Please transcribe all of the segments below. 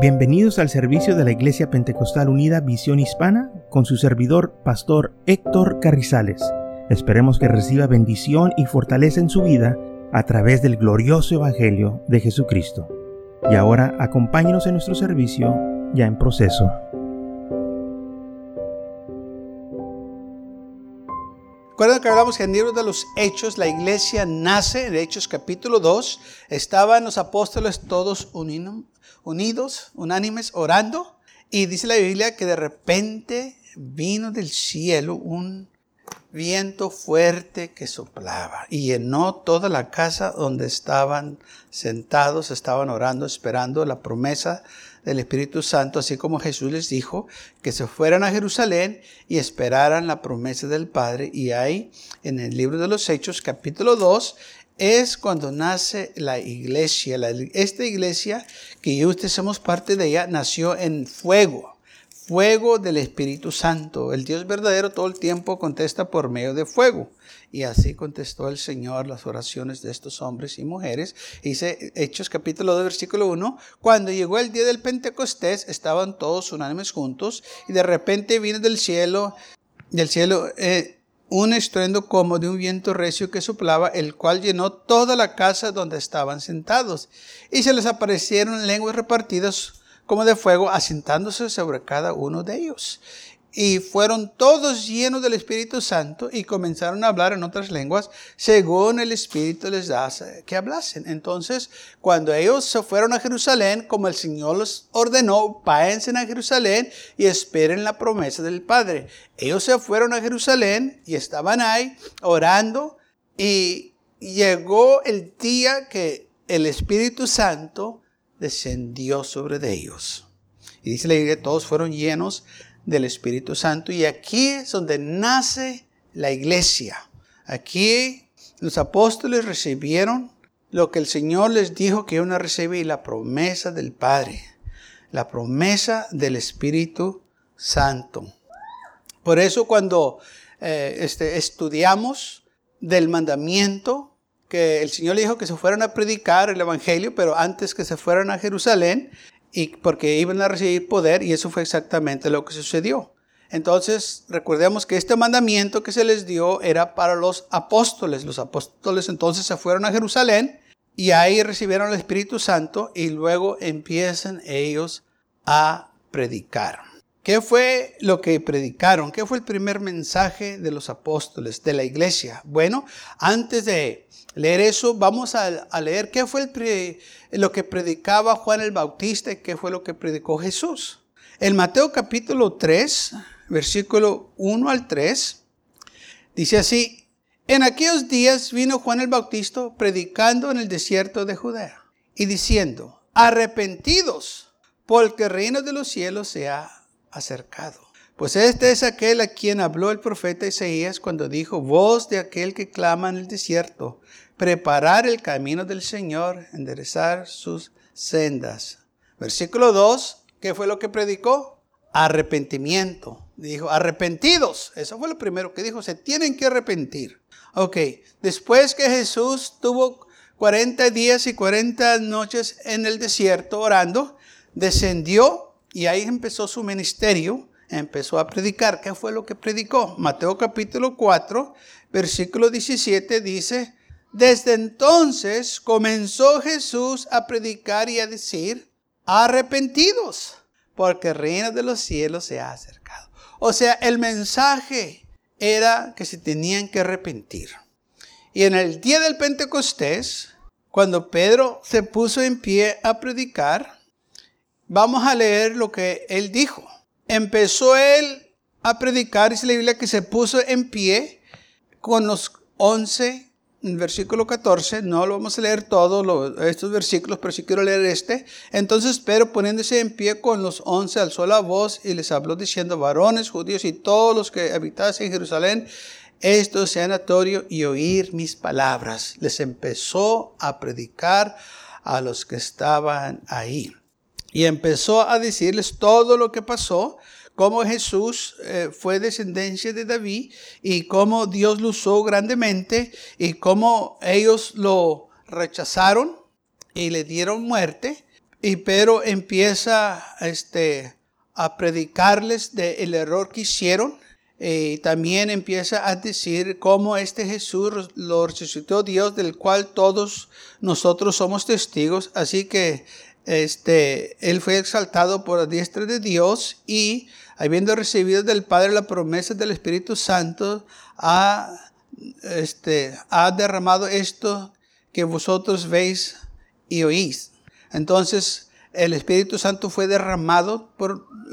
Bienvenidos al servicio de la Iglesia Pentecostal Unida Visión Hispana con su servidor, Pastor Héctor Carrizales. Esperemos que reciba bendición y fortaleza en su vida a través del glorioso Evangelio de Jesucristo. Y ahora acompáñenos en nuestro servicio ya en proceso. Recuerden que hablamos que en el libro de los Hechos la iglesia nace, en Hechos capítulo 2, estaban los apóstoles todos unidos unidos, unánimes, orando. Y dice la Biblia que de repente vino del cielo un viento fuerte que soplaba y llenó toda la casa donde estaban sentados, estaban orando, esperando la promesa del Espíritu Santo, así como Jesús les dijo que se fueran a Jerusalén y esperaran la promesa del Padre. Y ahí, en el libro de los Hechos, capítulo 2, es cuando nace la iglesia. esta iglesia, que yo y usted somos parte de ella, nació en fuego, fuego del Espíritu Santo. El Dios verdadero todo el tiempo contesta por medio de fuego. Y así contestó el Señor las oraciones de estos hombres y mujeres. Dice Hechos capítulo 2, versículo 1, cuando llegó el día del Pentecostés, estaban todos unánimes juntos y de repente vino del cielo, del cielo, eh, un estruendo como de un viento recio que soplaba, el cual llenó toda la casa donde estaban sentados. Y se les aparecieron lenguas repartidas como de fuego, asentándose sobre cada uno de ellos y fueron todos llenos del Espíritu Santo y comenzaron a hablar en otras lenguas según el Espíritu les da que hablasen. Entonces, cuando ellos se fueron a Jerusalén, como el Señor los ordenó, váyanse a Jerusalén y esperen la promesa del Padre. Ellos se fueron a Jerusalén y estaban ahí orando y llegó el día que el Espíritu Santo descendió sobre ellos. Y dice la Biblia, todos fueron llenos del Espíritu Santo. Y aquí es donde nace la iglesia. Aquí los apóstoles recibieron lo que el Señor les dijo que iban a recibir, la promesa del Padre, la promesa del Espíritu Santo. Por eso cuando eh, este, estudiamos del mandamiento, que el Señor le dijo que se fueran a predicar el Evangelio, pero antes que se fueran a Jerusalén, y porque iban a recibir poder y eso fue exactamente lo que sucedió. Entonces, recordemos que este mandamiento que se les dio era para los apóstoles. Los apóstoles entonces se fueron a Jerusalén y ahí recibieron el Espíritu Santo y luego empiezan ellos a predicar. ¿Qué fue lo que predicaron? ¿Qué fue el primer mensaje de los apóstoles, de la iglesia? Bueno, antes de leer eso, vamos a, leer qué fue lo que predicaba Juan el Bautista y qué fue lo que predicó Jesús. En Mateo capítulo 3, versículo 1 al 3, dice así, en aquellos días vino Juan el Bautista predicando en el desierto de Judea y diciendo, arrepentidos, porque el reino de los cielos se ha acercado. Pues este es aquel a quien habló el profeta Isaías cuando dijo, voz de aquel que clama en el desierto, preparar el camino del Señor, enderezar sus sendas. Versículo 2, ¿qué fue lo que predicó? Arrepentimiento. Dijo, arrepentidos. Eso fue lo primero que dijo, se tienen que arrepentir. Ok, después que Jesús tuvo 40 días y 40 noches en el desierto orando, descendió y ahí empezó su ministerio, empezó a predicar. ¿Qué fue lo que predicó? Mateo capítulo 4, versículo 17 dice, desde entonces comenzó Jesús a predicar y a decir, arrepentidos, porque el reino de los cielos se ha acercado. O sea, el mensaje era que se tenían que arrepentir. Y en el día del Pentecostés, cuando Pedro se puso en pie a predicar, vamos a leer lo que él dijo. Empezó él a predicar, dice la Biblia que se puso en pie con los once versículo 14, no lo vamos a leer todos estos versículos, pero sí quiero leer este. Entonces Pedro poniéndose en pie con los once alzó la voz y les habló diciendo, varones judíos y todos los que habitasen en Jerusalén, esto sea notorio y oír mis palabras. Les empezó a predicar a los que estaban ahí. Y empezó a decirles todo lo que pasó cómo Jesús eh, fue descendencia de David y cómo Dios lo usó grandemente y cómo ellos lo rechazaron y le dieron muerte. Y Pedro empieza este, a predicarles del error que hicieron. Y también empieza a decir cómo este Jesús lo resucitó Dios, del cual todos nosotros somos testigos. Así que este, él fue exaltado por la diestra de Dios y habiendo recibido del Padre la promesa del Espíritu Santo, ha, este, ha derramado esto que vosotros veis y oís. Entonces, el Espíritu Santo fue derramado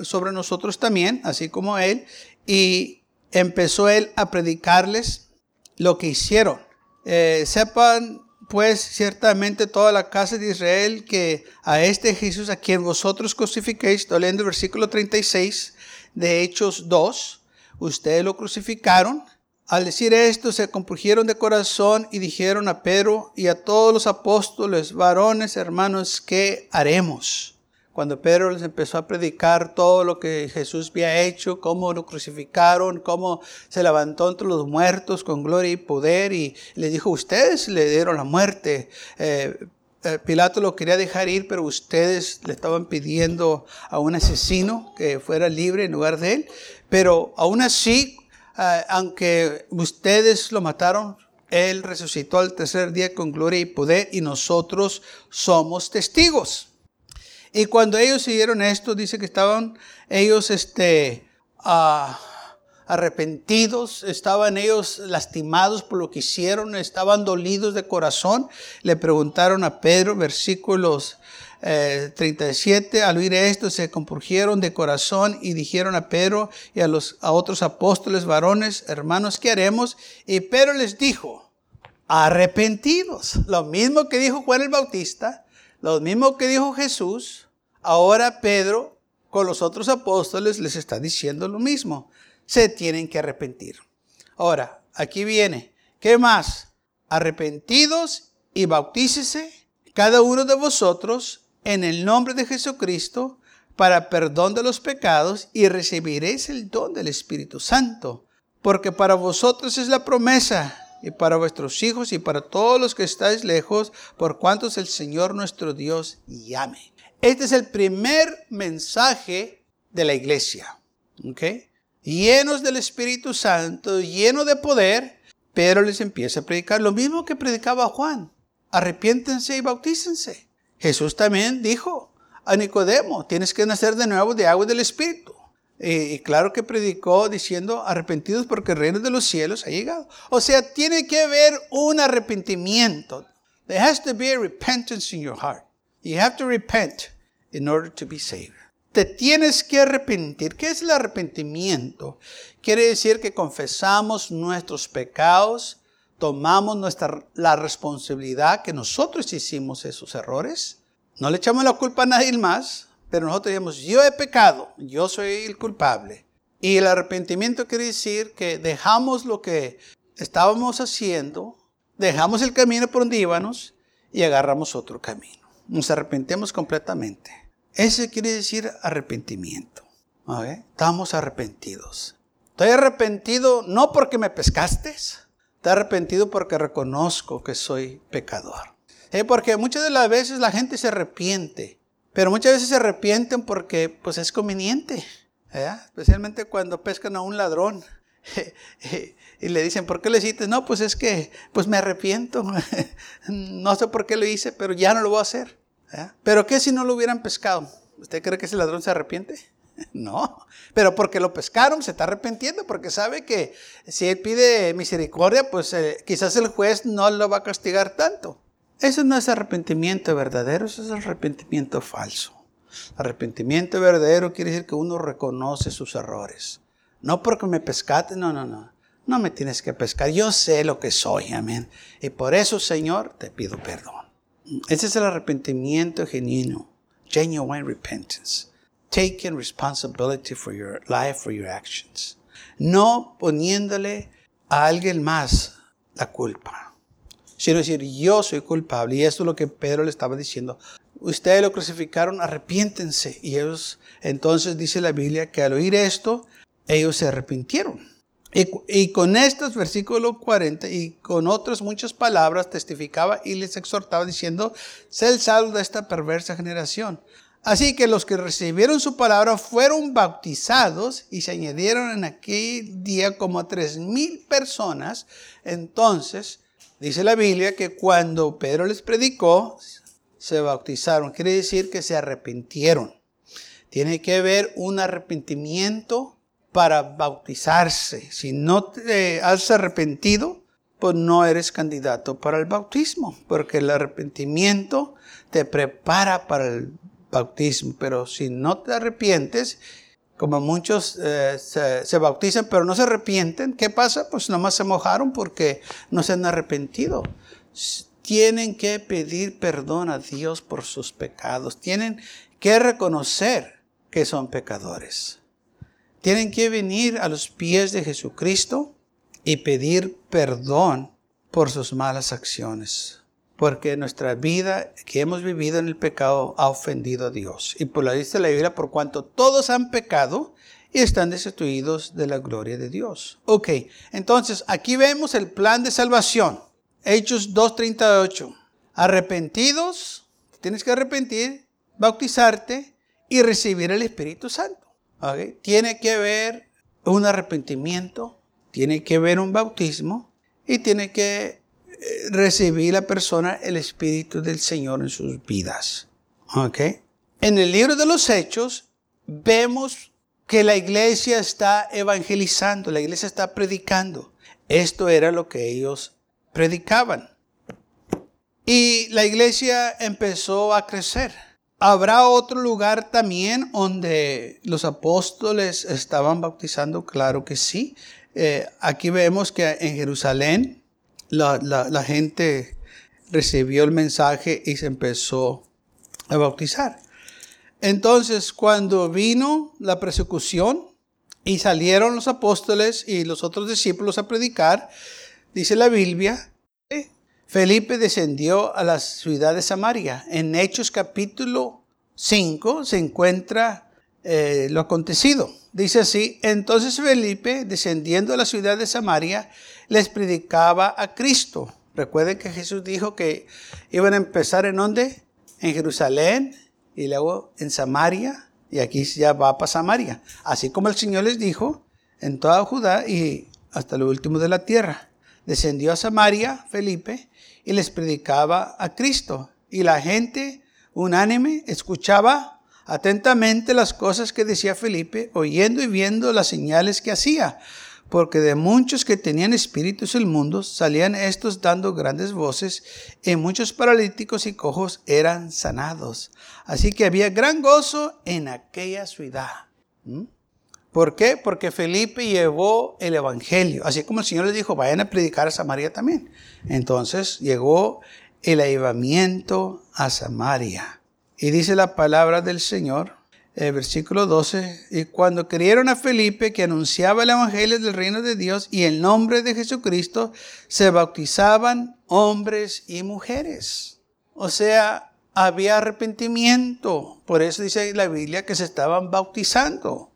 sobre nosotros también, así como Él, y empezó Él a predicarles lo que hicieron. Eh, sepan pues ciertamente toda la casa de Israel que a este Jesús a quien vosotros crucificáis, estoy leyendo el versículo 36 de Hechos 2, ustedes lo crucificaron al decir esto, se compugieron de corazón y dijeron a Pedro y a todos los apóstoles, varones, hermanos, ¿qué haremos? Cuando Pedro les empezó a predicar todo lo que Jesús había hecho, cómo lo crucificaron, cómo se levantó entre los muertos con gloria y poder, y les dijo, ustedes le dieron la muerte. Eh, eh, Pilato lo quería dejar ir, pero ustedes le estaban pidiendo a un asesino que fuera libre en lugar de él. Pero aún así, Ah, aunque ustedes lo mataron, Él resucitó al tercer día con gloria y poder y nosotros somos testigos. Y cuando ellos siguieron esto, dice que estaban ellos este, ah, arrepentidos, estaban ellos lastimados por lo que hicieron, estaban dolidos de corazón. Le preguntaron a Pedro, versículos 37, eh, al oír esto se compurgieron de corazón y dijeron a Pedro y a los a otros apóstoles varones, hermanos, ¿qué haremos? Y Pedro les dijo, arrepentidos. Lo mismo que dijo Juan el Bautista, lo mismo que dijo Jesús, ahora Pedro con los otros apóstoles les está diciendo lo mismo. Se tienen que arrepentir. Ahora, aquí viene, ¿qué más? Arrepentidos y bautícese cada uno de vosotros en el nombre de Jesucristo para perdón de los pecados y recibiréis el don del Espíritu Santo. Porque para vosotros es la promesa y para vuestros hijos y para todos los que estáis lejos, por cuantos el Señor nuestro Dios llame. Este es el primer mensaje de la iglesia. ¿okay? Llenos del Espíritu Santo, lleno de poder, pero les empieza a predicar lo mismo que predicaba Juan. Arrepiéntense y bautícense. Jesús también dijo a Nicodemo, tienes que nacer de nuevo de agua y del Espíritu. Y, claro que predicó diciendo, arrepentidos porque el reino de los cielos ha llegado. O sea, tiene que haber un arrepentimiento. There has to be a repentance in your heart. You have to repent in order to be saved. Te tienes que arrepentir. ¿Qué es el arrepentimiento? Quiere decir que confesamos nuestros pecados tomamos nuestra, la responsabilidad que nosotros hicimos esos errores. No le echamos la culpa a nadie más, pero nosotros digamos, yo he pecado, yo soy el culpable. Y el arrepentimiento quiere decir que dejamos lo que estábamos haciendo, dejamos el camino por donde íbamos y agarramos otro camino. Nos arrepentemos completamente. Ese quiere decir arrepentimiento. Estamos arrepentidos. Estoy arrepentido no porque me pescaste, Estoy arrepentido porque reconozco que soy pecador. Eh, porque muchas de las veces la gente se arrepiente, pero muchas veces se arrepienten porque pues es conveniente. Especialmente cuando pescan a un ladrón y le dicen, ¿por qué le hiciste? No, pues es que pues me arrepiento. no sé por qué lo hice, pero ya no lo voy a hacer. Pero ¿qué si no lo hubieran pescado? ¿Usted cree que ese ladrón se arrepiente? No, pero porque lo pescaron se está arrepintiendo, porque sabe que si él pide misericordia, pues eh, quizás el juez no lo va a castigar tanto. Eso no es arrepentimiento verdadero, eso es arrepentimiento falso. Arrepentimiento verdadero quiere decir que uno reconoce sus errores. No porque me pescaste, no, no, no. No me tienes que pescar, yo sé lo que soy, amén. Y por eso, Señor, te pido perdón. Ese es el arrepentimiento genuino, genuine repentance taking responsibility for your life, for your actions. No poniéndole a alguien más la culpa, sino decir, yo soy culpable. Y esto es lo que Pedro le estaba diciendo. Ustedes lo crucificaron, arrepiéntense. Y ellos, entonces dice la Biblia que al oír esto, ellos se arrepintieron. Y, con estos, versículo 40, y con otras muchas palabras testificaba y les exhortaba diciendo, sé el salvo de esta perversa generación. Así que los que recibieron su palabra fueron bautizados y se añadieron en aquel día como tres mil personas. Entonces, dice la Biblia que cuando Pedro les predicó, se bautizaron. Quiere decir que se arrepintieron. Tiene que haber un arrepentimiento para bautizarse. Si no te has arrepentido, pues no eres candidato para el bautismo, porque el arrepentimiento te prepara para el bautismo. Pero si no te arrepientes, como muchos eh, se, bautizan pero no se arrepienten, ¿qué pasa? Pues nomás se mojaron porque no se han arrepentido. Tienen que pedir perdón a Dios por sus pecados. Tienen que reconocer que son pecadores. Tienen que venir a los pies de Jesucristo y pedir perdón por sus malas acciones. Porque nuestra vida que hemos vivido en el pecado ha ofendido a Dios. Y por la dice la Biblia, por cuanto todos han pecado y están destituidos de la gloria de Dios. Ok, entonces aquí vemos el plan de salvación. Hechos 2.38. Arrepentidos, tienes que arrepentir, bautizarte y recibir el Espíritu Santo. Tiene que haber un arrepentimiento, tiene que haber un bautismo y tiene que eh, recibir la persona el Espíritu del Señor en sus vidas. En el libro de los Hechos vemos que la iglesia está evangelizando, la iglesia está predicando. Esto era lo que ellos predicaban. Y la iglesia empezó a crecer. ¿Habrá otro lugar también donde los apóstoles estaban bautizando? Claro que sí. Eh, aquí vemos que en Jerusalén la, gente recibió el mensaje y se empezó a bautizar. Entonces, cuando vino la persecución y salieron los apóstoles y los otros discípulos a predicar, dice la Biblia Felipe descendió a la ciudad de Samaria. En Hechos capítulo 5 se encuentra eh, lo acontecido. Dice así, entonces Felipe, descendiendo a la ciudad de Samaria, les predicaba a Cristo. Recuerden que Jesús dijo que iban a empezar en dónde? En Jerusalén y luego en Samaria. Y aquí ya va para Samaria. Así como el Señor les dijo, en toda Judá y hasta lo último de la tierra. Descendió a Samaria Felipe y les predicaba a Cristo. Y la gente unánime escuchaba atentamente las cosas que decía Felipe, oyendo y viendo las señales que hacía. Porque de muchos que tenían espíritus el mundo, salían estos dando grandes voces, y muchos paralíticos y cojos eran sanados. Así que había gran gozo en aquella ciudad. ¿Mm? ¿Por qué? Porque Felipe llevó el Evangelio. Así como el Señor le dijo, vayan a predicar a Samaria también. Entonces llegó el avivamiento a Samaria. Y dice la palabra del Señor, el versículo 12, y cuando creyeron a Felipe que anunciaba el Evangelio del reino de Dios y el nombre de Jesucristo, se bautizaban hombres y mujeres. O sea, había arrepentimiento. Por eso dice la Biblia que se estaban bautizando.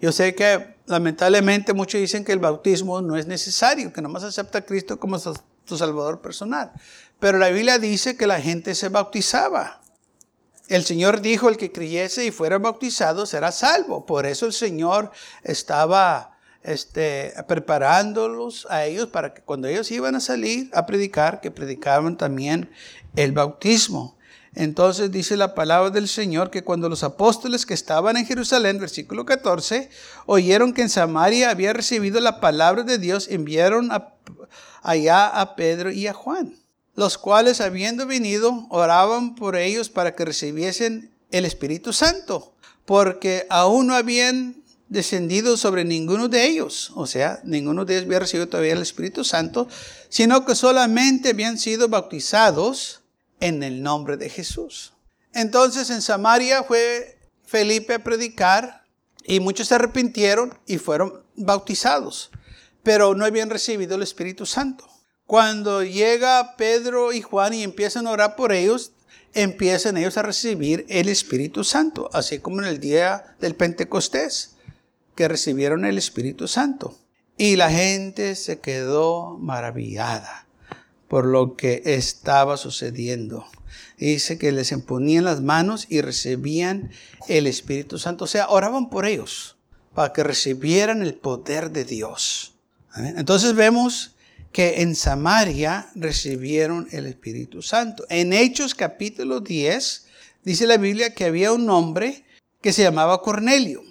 Yo sé que lamentablemente muchos dicen que el bautismo no es necesario, que nomás acepta a Cristo como su, Salvador personal. Pero la Biblia dice que la gente se bautizaba. El Señor dijo, el que creyese y fuera bautizado será salvo. Por eso el Señor estaba este, preparándolos a ellos para que cuando ellos iban a salir a predicar, que predicaban también el bautismo. Entonces dice la palabra del Señor que cuando los apóstoles que estaban en Jerusalén, versículo 14, oyeron que en Samaria había recibido la palabra de Dios, enviaron allá a Pedro y a Juan, los cuales habiendo venido oraban por ellos para que recibiesen el Espíritu Santo, porque aún no habían descendido sobre ninguno de ellos, o sea, ninguno de ellos había recibido todavía el Espíritu Santo, sino que solamente habían sido bautizados en el nombre de Jesús. Entonces en Samaria fue Felipe a predicar y muchos se arrepintieron y fueron bautizados, pero no habían recibido el Espíritu Santo. Cuando llega Pedro y Juan y empiezan a orar por ellos, empiezan ellos a recibir el Espíritu Santo, así como en el día del Pentecostés, que recibieron el Espíritu Santo. Y la gente se quedó maravillada por lo que estaba sucediendo. Dice que les imponían las manos y recibían el Espíritu Santo. O sea, oraban por ellos para que recibieran el poder de Dios. Entonces vemos que en Samaria recibieron el Espíritu Santo. En Hechos capítulo 10 dice la Biblia que había un hombre que se llamaba Cornelio.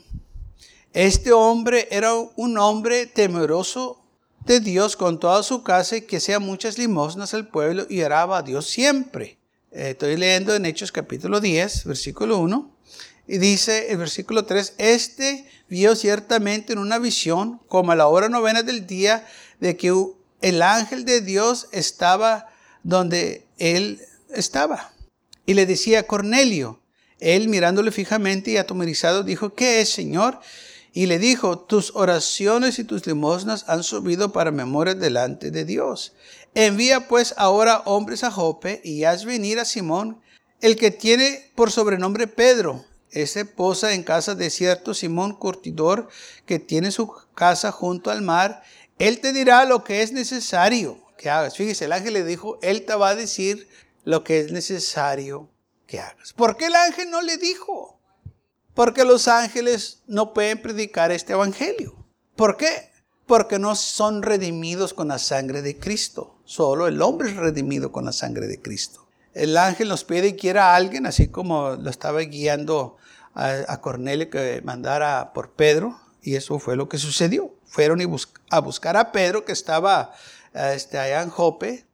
Este hombre era un hombre temeroso de Dios con toda su casa y que hacía muchas limosnas al pueblo y oraba a Dios siempre. Eh, estoy leyendo en Hechos capítulo 10, versículo 1. Y dice el versículo 3, este vio ciertamente en una visión, como a la hora novena del día, de que el ángel de Dios estaba donde él estaba. Y le decía a Cornelio, él mirándole fijamente y atomirizado dijo, ¿qué es, Señor? Y le dijo, tus oraciones y tus limosnas han subido para memoria delante de Dios. Envía pues ahora hombres a Jope y haz venir a Simón, el que tiene por sobrenombre Pedro. Ese posa en casa de cierto Simón Curtidor, que tiene su casa junto al mar. Él te dirá lo que es necesario que hagas. Fíjese, el ángel le dijo, él te va a decir lo que es necesario que hagas. ¿Por qué el ángel no le dijo? Porque los ángeles no pueden predicar este evangelio. ¿Por qué? Porque no son redimidos con la sangre de Cristo. Solo el hombre es redimido con la sangre de Cristo. El ángel nos pide y quiera a alguien, así como lo estaba guiando a, Cornelio que mandara por Pedro, y eso fue lo que sucedió. Fueron a buscar a Pedro que estaba este, allá en Jope,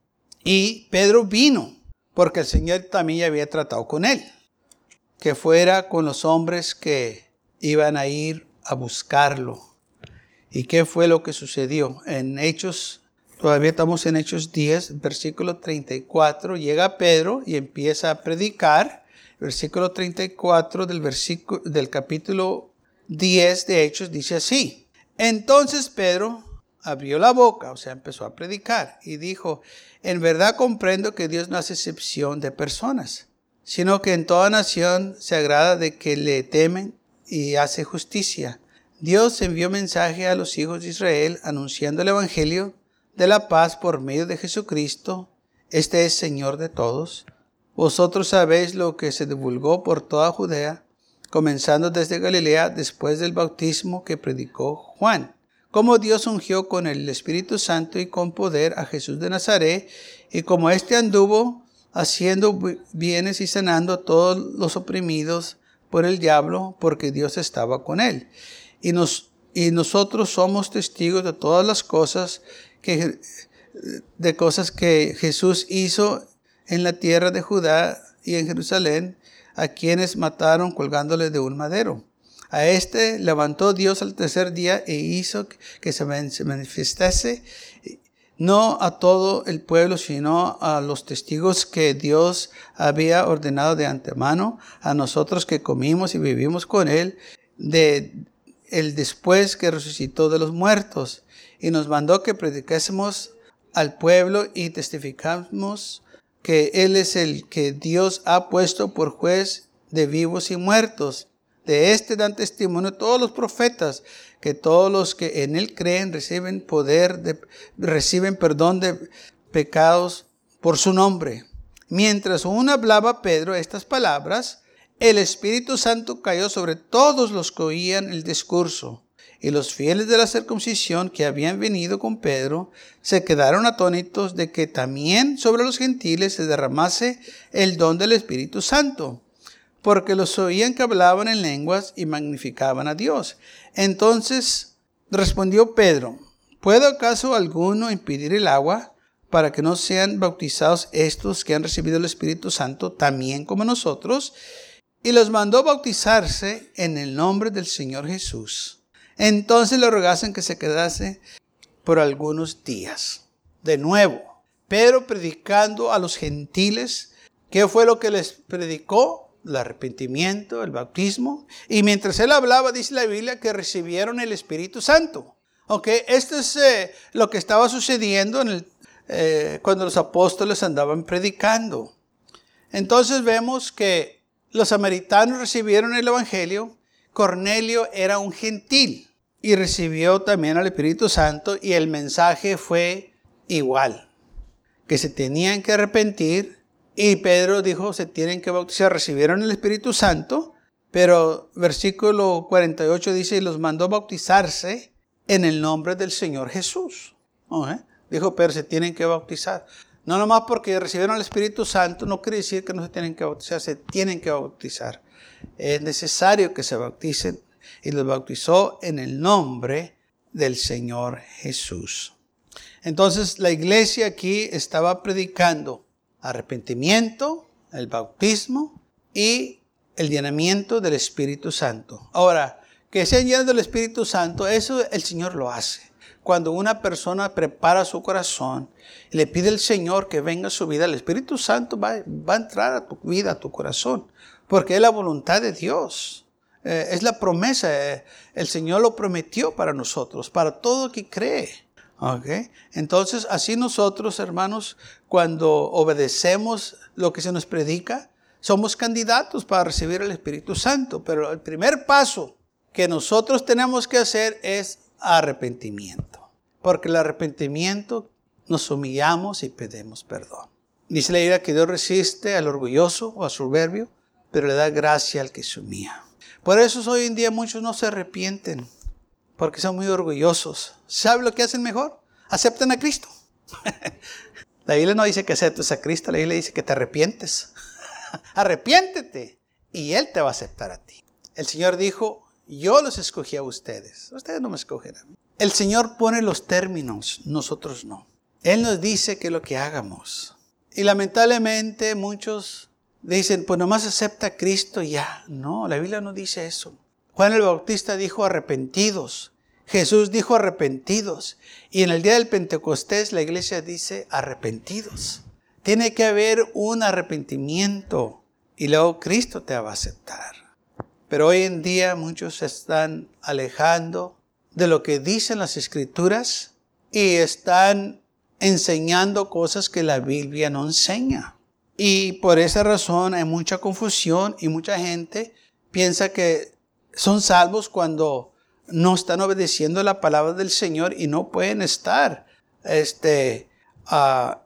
y Pedro vino, porque el Señor también ya había tratado con él que fuera con los hombres que iban a ir a buscarlo. ¿Y qué fue lo que sucedió? En Hechos, todavía estamos en Hechos 10, versículo 34, llega Pedro y empieza a predicar. Versículo 34 del, versículo, del capítulo 10 de Hechos dice así. Entonces Pedro abrió la boca, o sea, empezó a predicar y dijo, en verdad comprendo que Dios no hace excepción de personas sino que en toda nación se agrada de que le temen y hace justicia. Dios envió mensaje a los hijos de Israel anunciando el Evangelio de la paz por medio de Jesucristo. Este es Señor de todos. Vosotros sabéis lo que se divulgó por toda Judea, comenzando desde Galilea después del bautismo que predicó Juan, como Dios ungió con el Espíritu Santo y con poder a Jesús de Nazaret, y como éste anduvo haciendo bienes y sanando a todos los oprimidos por el diablo, porque Dios estaba con él. Y, nos, y nosotros somos testigos de todas las cosas que, de cosas que Jesús hizo en la tierra de Judá y en Jerusalén, a quienes mataron colgándole de un madero. A este levantó Dios al tercer día e hizo que se manifestase no a todo el pueblo, sino a los testigos que Dios había ordenado de antemano, a nosotros que comimos y vivimos con Él, de el después que resucitó de los muertos, y nos mandó que predicásemos al pueblo y testificamos que Él es el que Dios ha puesto por juez de vivos y muertos. De este dan testimonio todos los profetas que todos los que en él creen reciben poder, de, reciben perdón de pecados por su nombre. Mientras aún hablaba Pedro estas palabras, el Espíritu Santo cayó sobre todos los que oían el discurso. Y los fieles de la circuncisión que habían venido con Pedro se quedaron atónitos de que también sobre los gentiles se derramase el don del Espíritu Santo porque los oían que hablaban en lenguas y magnificaban a Dios. Entonces respondió Pedro, ¿puede acaso alguno impedir el agua para que no sean bautizados estos que han recibido el Espíritu Santo también como nosotros? Y los mandó bautizarse en el nombre del Señor Jesús. Entonces le rogasen que se quedase por algunos días. De nuevo, Pedro predicando a los gentiles, ¿qué fue lo que les predicó? El arrepentimiento, el bautismo. Y mientras él hablaba, dice la Biblia, que recibieron el Espíritu Santo. Ok, esto es eh, lo que estaba sucediendo en el, eh, cuando los apóstoles andaban predicando. Entonces vemos que los samaritanos recibieron el Evangelio. Cornelio era un gentil. y recibió también al Espíritu Santo y el mensaje fue igual, que se tenían que arrepentir y Pedro dijo se tienen que bautizar, recibieron el Espíritu Santo, pero versículo 48 dice y los mandó bautizarse en el nombre del Señor Jesús. Dijo, pero se tienen que bautizar. No nomás porque recibieron el Espíritu Santo, no quiere decir que no se tienen que bautizar, se tienen que bautizar. Es necesario que se bauticen y los bautizó en el nombre del Señor Jesús. Entonces la iglesia aquí estaba predicando arrepentimiento, el bautismo y el llenamiento del Espíritu Santo. Ahora, que sean llenos del Espíritu Santo, eso el Señor lo hace cuando una persona prepara su corazón y le pide al Señor que venga a su vida, el Espíritu Santo va, a entrar a tu vida, a tu corazón, porque es la voluntad de Dios. Eh, es la promesa. Eh, el Señor lo prometió para nosotros, para todo que cree. Okay. Entonces, así nosotros, hermanos, cuando obedecemos lo que se nos predica, somos candidatos para recibir el Espíritu Santo. Pero el primer paso que nosotros tenemos que hacer es arrepentimiento. Porque el arrepentimiento nos humillamos y pedimos perdón. Dice la idea que Dios resiste al orgulloso o al soberbio, pero le da gracia al que se humilla. Por eso hoy en día muchos no se arrepienten, porque son muy orgullosos. ¿Sabe lo que hacen mejor? Aceptan a Cristo. la Biblia no dice que aceptes a Cristo, la Biblia dice que te arrepientes. Arrepiéntete y Él te va a aceptar a ti. El Señor dijo, yo los escogí a ustedes. Ustedes no me escogen a mí. El Señor pone los términos, nosotros no. Él nos dice que lo que hagamos. Y lamentablemente muchos dicen, pues nomás acepta a Cristo ya. No, la Biblia no dice eso. Juan el Bautista dijo arrepentidos. Jesús dijo arrepentidos. Y en el día del Pentecostés la iglesia dice arrepentidos. Tiene que haber un arrepentimiento y luego Cristo te va a aceptar. Pero hoy en día muchos se están alejando de lo que dicen las escrituras y están enseñando cosas que la Biblia no enseña. Y por esa razón hay mucha confusión y mucha gente piensa que son salvos cuando no están obedeciendo la palabra del Señor y no pueden estar este, ah,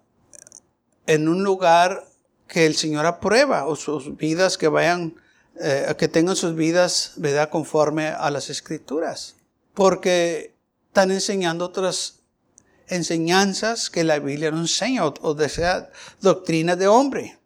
en un lugar que el Señor aprueba o sus vidas que vayan eh, que tengan sus vidas, ¿verdad?, conforme a las escrituras. Porque están enseñando otras enseñanzas que la Biblia no enseña o, de sea doctrina de hombre.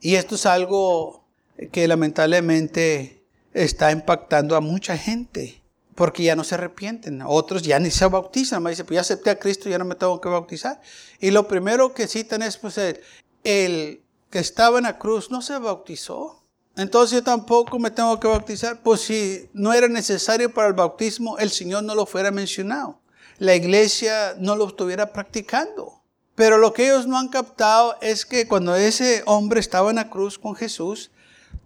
Y esto es algo que lamentablemente está impactando a mucha gente porque ya no se arrepienten. Otros ya ni se bautizan. Me dicen, pues ya acepté a Cristo, ya no me tengo que bautizar. Y lo primero que citan es, pues, el, el que estaba en la cruz no se bautizó. Entonces yo tampoco me tengo que bautizar, pues si no era necesario para el bautismo, el Señor no lo fuera mencionado. La iglesia no lo estuviera practicando. Pero lo que ellos no han captado es que cuando ese hombre estaba en la cruz con Jesús,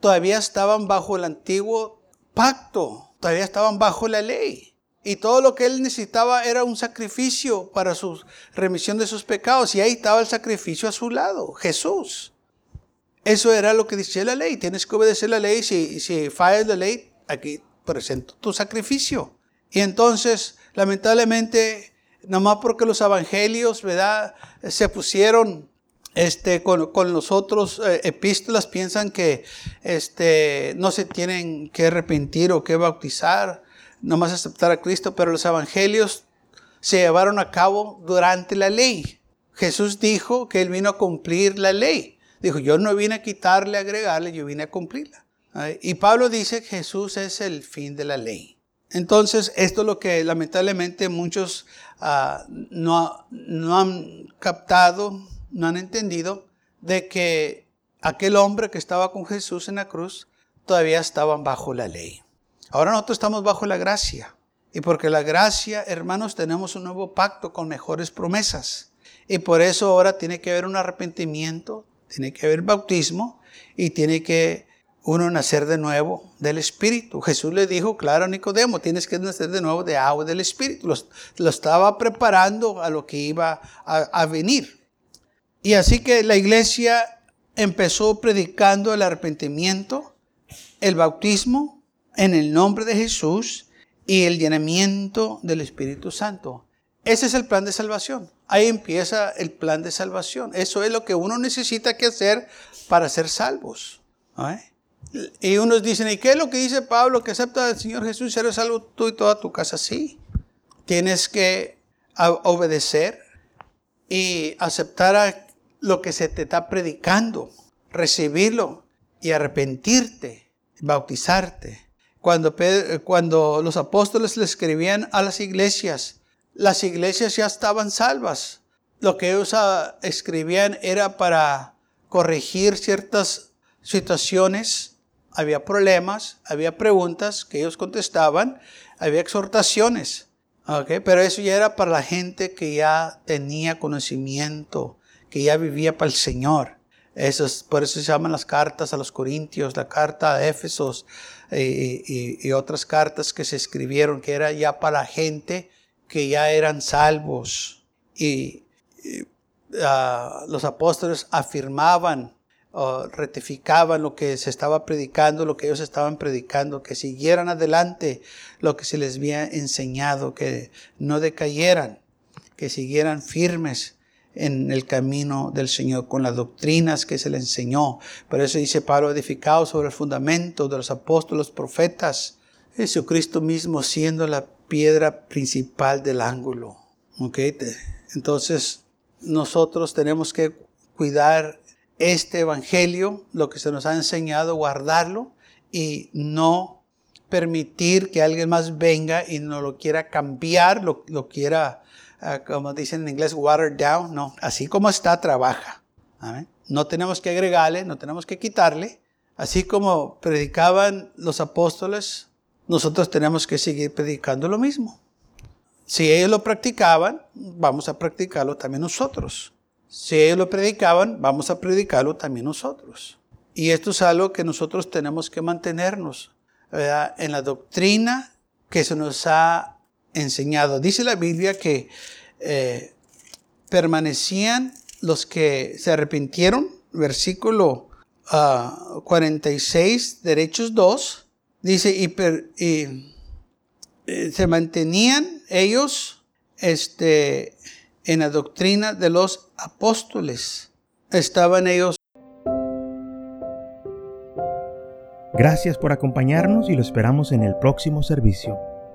todavía estaban bajo el antiguo pacto, todavía estaban bajo la ley. Y todo lo que él necesitaba era un sacrificio para su remisión de sus pecados. Y ahí estaba el sacrificio a su lado, Jesús. Eso era lo que decía la ley. Tienes que obedecer la ley. Si, si fallas la ley, aquí presento tu sacrificio. Y entonces, lamentablemente, nomás porque los evangelios. Se pusieron este, con, los otros eh, epístolas, piensan que este, no se tienen que arrepentir o que bautizar, nomás aceptar a Cristo, pero los evangelios se llevaron a cabo durante la ley. Jesús dijo que Él vino a cumplir la ley. Dijo, yo no vine a quitarle, agregarle, yo vine a cumplirla. Y Pablo dice que Jesús es el fin de la ley. Entonces, esto es lo que lamentablemente muchos ah, no han captado, no han entendido, de que aquel hombre que estaba con Jesús en la cruz todavía estaban bajo la ley. Ahora nosotros estamos bajo la gracia. Y porque la gracia, hermanos, tenemos un nuevo pacto con mejores promesas. Y por eso ahora tiene que haber un arrepentimiento, tiene que haber bautismo y tiene que uno nacer de nuevo del Espíritu. Jesús le dijo, claro, Nicodemo, tienes que nacer de nuevo de agua del Espíritu. Lo, estaba preparando a lo que iba a venir. Y así que la iglesia empezó predicando el arrepentimiento, el bautismo en el nombre de Jesús y el llenamiento del Espíritu Santo. Ese es el plan de salvación. Ahí empieza el plan de salvación. Eso es lo que uno necesita que hacer para ser salvos. Y unos dicen, ¿y qué es lo que dice Pablo? Que acepta al Señor Jesús y serás salvo tú y toda tu casa. Sí. Tienes que obedecer y aceptar lo que se te está predicando, recibirlo y arrepentirte, bautizarte. Cuando, cuando los apóstoles le escribían a las iglesias, las iglesias ya estaban salvas. Lo que ellos ah, escribían era para corregir ciertas situaciones. Había problemas, había preguntas que ellos contestaban, había exhortaciones. Okay, pero eso ya era para la gente que ya tenía conocimiento, que ya vivía para el Señor. Eso por eso se llaman las cartas a los Corintios, la carta a Éfesos eh, y, otras cartas que se escribieron, que era ya para la gente que ya eran salvos. Y, ah, los apóstoles afirmaban o ratificaban lo que se estaba predicando, lo que ellos estaban predicando, que siguieran adelante lo que se les había enseñado, que no decayeran, que siguieran firmes en el camino del Señor, con las doctrinas que se les enseñó. Por eso dice Pablo, edificado sobre el fundamento de los apóstoles, profetas, Jesucristo mismo siendo la piedra principal del ángulo. ¿Okay? Entonces, nosotros tenemos que cuidar este evangelio, lo que se nos ha enseñado, guardarlo y no permitir que alguien más venga y no lo quiera cambiar, lo, quiera, ah, como dicen en inglés, water down. No, así como está, trabaja. No tenemos que agregarle, no tenemos que quitarle. Así como predicaban los apóstoles, nosotros tenemos que seguir predicando lo mismo. Si ellos lo practicaban, vamos a practicarlo también nosotros. Si ellos lo predicaban, vamos a predicarlo también nosotros. Y esto es algo que nosotros tenemos que mantenernos en la doctrina que se nos ha enseñado. Dice la Biblia que eh, permanecían los que se arrepintieron, versículo 46, ah, derechos 2, dice, y, eh, se mantenían ellos este, en la doctrina de los apóstoles. Estaban ellos. Gracias por acompañarnos y lo esperamos en el próximo servicio.